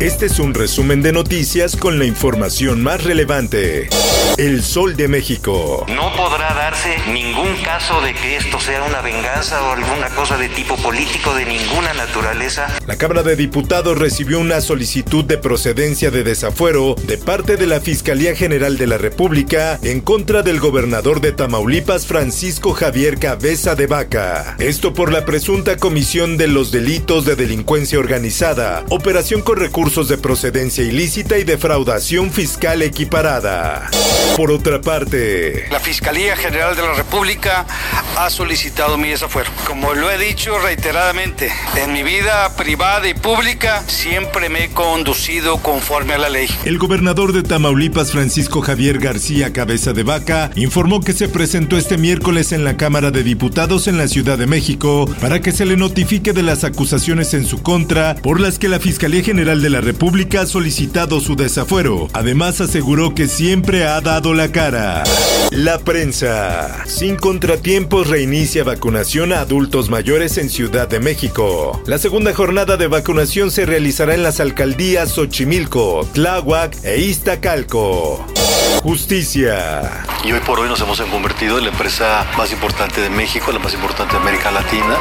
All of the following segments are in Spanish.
Este es un resumen de noticias con la información más relevante. El Sol de México. No podrá darse ningún caso de que esto sea una venganza o alguna cosa de tipo político de ninguna naturaleza. La Cámara de Diputados recibió una solicitud de procedencia de desafuero de parte de la Fiscalía General de la República en contra del gobernador de Tamaulipas, Francisco Javier Cabeza de Vaca. Esto por la presunta comisión de los delitos de delincuencia organizada, operación con recursos de procedencia ilícita y defraudación fiscal equiparada. Por otra parte, la Fiscalía General de la República ha solicitado mi desafuero. Como lo he dicho reiteradamente, en mi vida privada y pública siempre me he conducido conforme a la ley. El gobernador de Tamaulipas, Francisco Javier García Cabeza de Vaca, informó que se presentó este miércoles en la Cámara de Diputados en la Ciudad de México para que se le notifique de las acusaciones en su contra por las que la Fiscalía General de la República ha solicitado su desafuero. Además aseguró que siempre ha dado la cara. La prensa. Sin reinicia vacunación a adultos mayores en Ciudad de México. La segunda jornada de vacunación se realizará en las alcaldías Xochimilco, Tláhuac e Iztacalco. Justicia. Y hoy por hoy nos hemos convertido en la empresa más importante de México, la más importante de América Latina,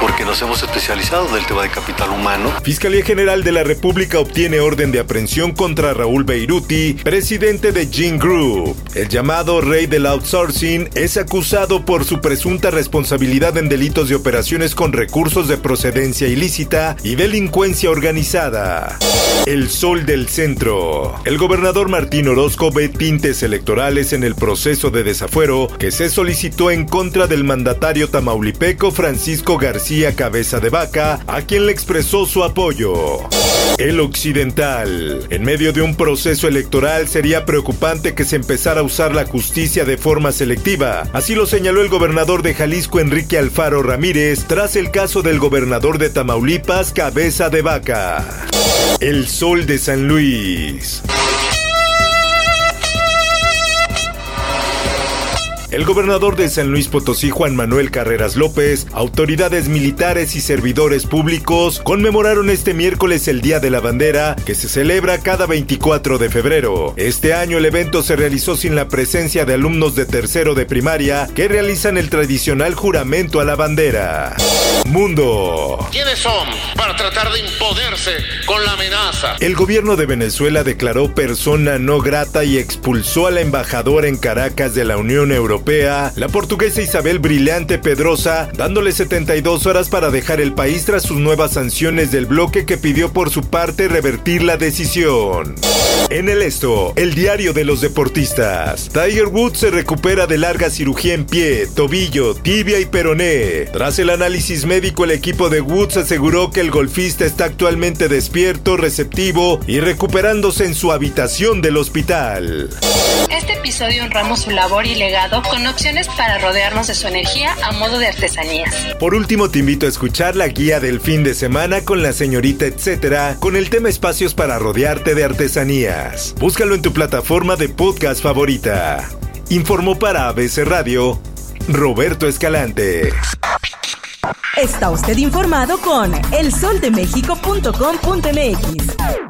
porque nos hemos especializado en el tema de capital humano. Fiscalía General de la República obtiene orden de aprehensión contra Raúl Beiruti, presidente de Gene Group. El llamado rey del outsourcing es acusado por su presunta responsabilidad en delitos de operaciones con recursos de procedencia ilícita y delincuencia organizada. El sol del centro. El gobernador Martín Orozco ve tintes electorales en el proceso de desafuero que se solicitó en contra del mandatario tamaulipeco Francisco García Cabeza de Vaca, a quien le expresó su apoyo. El occidental. En medio de un proceso electoral sería preocupante que se empezara a usar la justicia de forma selectiva. Así lo señaló el gobernador de Jalisco Enrique Alfaro Ramírez tras el caso del gobernador de Tamaulipas Cabeza de Vaca. El sol de San Luis. El gobernador de San Luis Potosí, Juan Manuel Carreras López, autoridades militares y servidores públicos conmemoraron este miércoles el Día de la Bandera, que se celebra cada 24 de febrero. Este año el evento se realizó sin la presencia de alumnos de tercero de primaria que realizan el tradicional juramento a la bandera. Mundo. ¿Quiénes son para tratar de imponerse con la amenaza? El gobierno de Venezuela declaró persona no grata y expulsó a la embajadora en Caracas de la Unión Europea la portuguesa Isabel Brillante Pedrosa, dándole 72 horas para dejar el país tras sus nuevas sanciones del bloque que pidió por su parte revertir la decisión. En el esto, el diario de los deportistas. Tiger Woods se recupera de larga cirugía en pie, tobillo, tibia y peroné. Tras el análisis médico, el equipo de Woods aseguró que el golfista está actualmente despierto, receptivo y recuperándose en su habitación del hospital. Este episodio honramos su labor y legado con opciones para rodearnos de su energía a modo de artesanías. Por último, te invito a escuchar la guía del fin de semana con la señorita etcétera, con el tema espacios para rodearte de artesanías. Búscalo en tu plataforma de podcast favorita. Informó para ABC Radio Roberto Escalante. Está usted informado con elsoldemexico.com.mx.